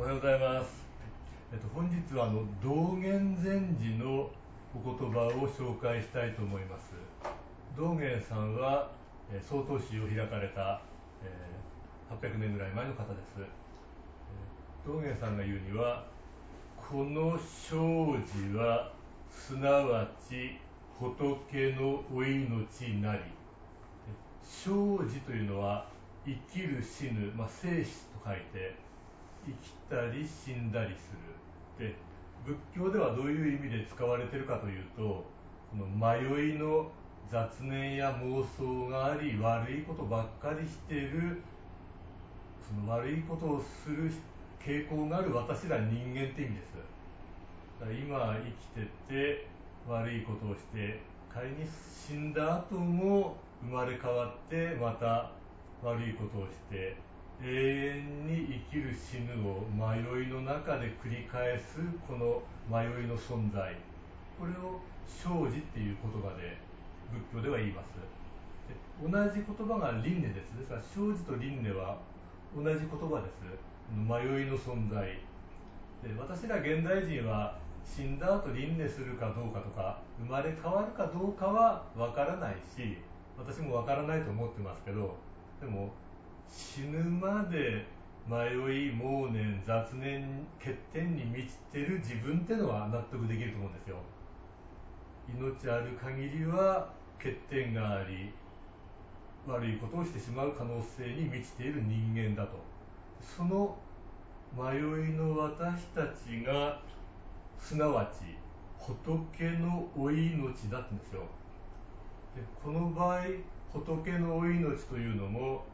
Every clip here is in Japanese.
おはようございます。えっと、本日はあの道元禅師のお言葉を紹介したいと思います。道元さんは、え曹洞宗を開かれた、えー、800年ぐらい前の方です。道元さんが言うには、この生児はすなわち仏のお命なり。生児というのは生きる死ぬ、まあ、生死と書いて生きたり死んだりする。で仏教ではどういう意味で使われてるかというとこの迷いの雑念や妄想があり悪いことばっかりしているその悪いことをする傾向がある私ら人間って意味です。だから今生きてて悪いことをして仮に死んだ後も生まれ変わってまた悪いことをして永遠に生きる死ぬを迷いの中で繰り返すこの迷いの存在。これを生じっていう言葉で仏教では言います。同じ言葉が輪廻です。ですから生じと輪廻は同じ言葉です。迷いの存在。で私ら現代人は死んだ後輪廻するかどうかとか生まれ変わるかどうかは分からないし私も分からないと思ってますけどでも死ぬまで迷い妄念雑念欠点に満ちてる自分ってのは納得できると思うんですよ。命ある限りは欠点があり悪いことをしてしまう可能性に満ちている人間だと。その迷いの私たちがすなわち仏のお命だってんですよ。でこの場合仏のお命というのも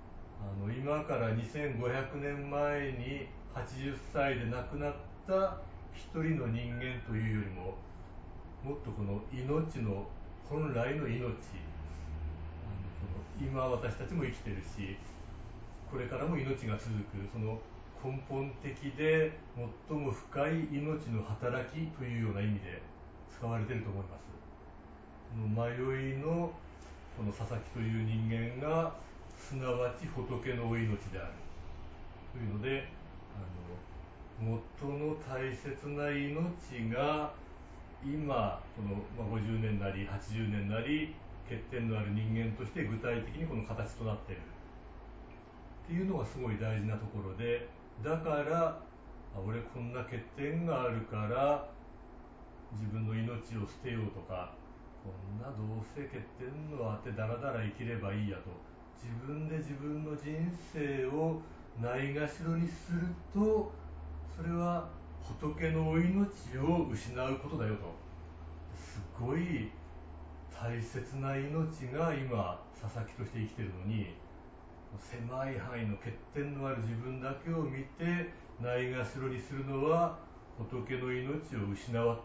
あの今から2500年前に80歳で亡くなった一人の人間というよりももっとこの命の本来の命あの今私たちも生きてるしこれからも命が続くその根本的で最も深い命の働きというような意味で使われてると思います。この迷いのこの佐々木という人間がすなわち仏のお命である。というのであの元の大切な命が今この、ま、50年なり80年なり欠点のある人間として具体的にこの形となっている。っていうのがすごい大事なところでだから俺こんな欠点があるから自分の命を捨てようとかこんなどうせ欠点のあってだらだら生きればいいやと自分で自分の人生をないがしろにするとそれは仏のお命を失うことだよと。すごい大切な命が今佐々木として生きてるのに狭い範囲の欠点のある自分だけを見てないがしろにするのは仏の命を失わ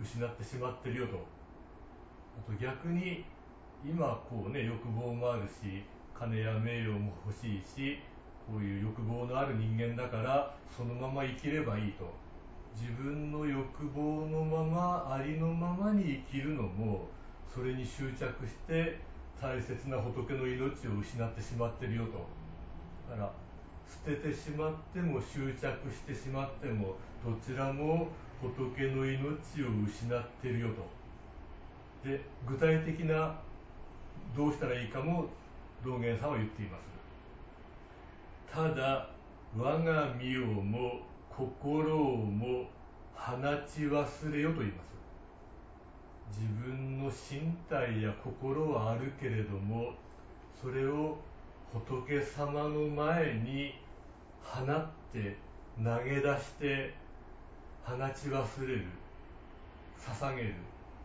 失ってしまってるよと。あと逆に今こうね欲望もあるし金や名誉も欲しいしこういう欲望のある人間だからそのまま生きればいいと。自分の欲望のままありのままに生きるのもそれに執着して大切な仏の命を失ってしまってるよと。だから捨ててしまっても執着してしまってもどちらも仏の命を失ってるよと。で具体的などうしたらいいかも道元さんは言っています。ただ我が身をも心をも放ち忘れよと言います。自分の身体や心はあるけれどもそれを仏様の前に放って投げ出して放ち忘れる捧げる。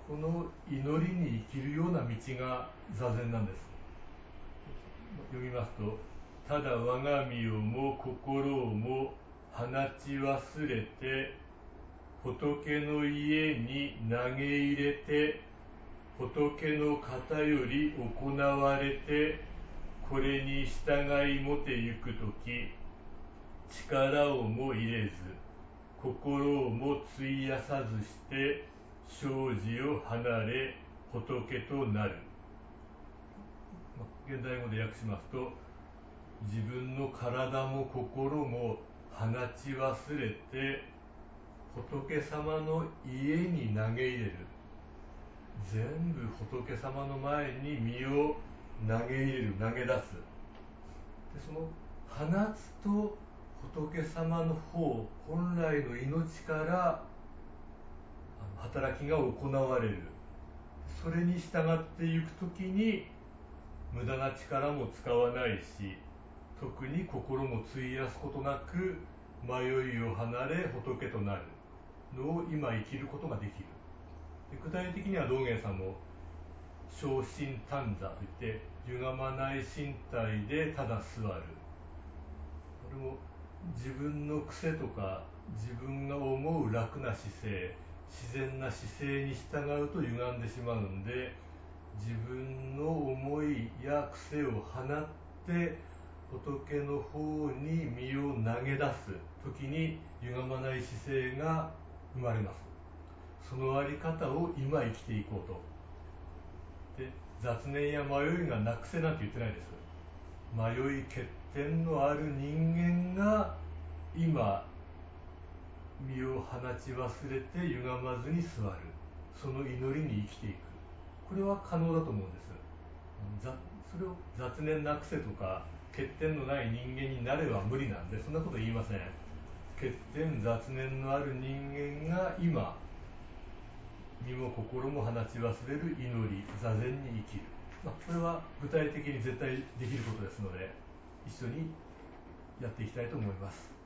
この祈りに生きるような道が座禅なんです。読みますと「ただ我が身をも心をも放ち忘れて仏の家に投げ入れて仏の方より行われてこれに従いもてゆく時力をも入れず心をも費やさずして生じを離れ仏となる。現代語で訳しますと自分の体も心も放ち忘れて仏様の家に投げ入れる。全部仏様の前に身を投げ入れる。投げ出す。でその放つと仏様の方本来の命から働きが行われる。それに従っていく時に無駄な力も使わないし特に心も費やすことなく迷いを離れ仏となるのを今生きることができる。具体的には道元さんも昇進短座といって歪まない身体でただ座る。これも自分の癖とか自分が思う楽な姿勢自然な姿勢に従うと歪んでしまうんで自分の思いや癖を放って仏の方に身を投げ出す時に歪まない姿勢が生まれます。そのあり方を今生きていこうと。で雑念や迷いがなくせなんて言ってないです。迷い欠点のある人間が今身を放ち忘れて歪まずに座る。その祈りに生きていく。これは可能だと思うんです。それを雑念なくせとか欠点のない人間になれば無理なんでそんなこと言いません。欠点雑念のある人間が今身も心も放ち忘れる祈り座禅に生きる、まあ、これは具体的に絶対できることですので一緒にやっていきたいと思います。